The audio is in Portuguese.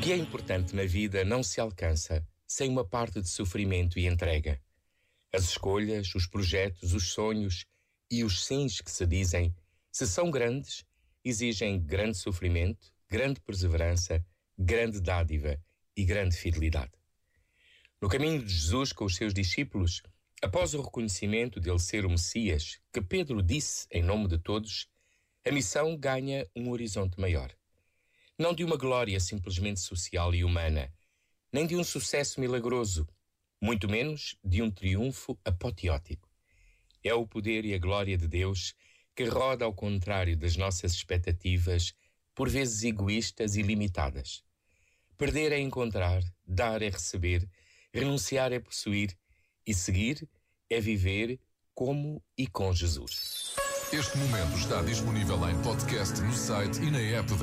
que é importante na vida não se alcança sem uma parte de sofrimento e entrega. As escolhas, os projetos, os sonhos e os sims que se dizem, se são grandes, exigem grande sofrimento, grande perseverança, grande dádiva e grande fidelidade. No caminho de Jesus com os seus discípulos, após o reconhecimento dele ser o Messias, que Pedro disse em nome de todos, a missão ganha um horizonte maior. Não de uma glória simplesmente social e humana, nem de um sucesso milagroso, muito menos de um triunfo apoteótico. É o poder e a glória de Deus que roda ao contrário das nossas expectativas, por vezes egoístas e limitadas. Perder é encontrar, dar é receber, renunciar é possuir e seguir é viver como e com Jesus. Este momento está disponível em podcast no site e na app da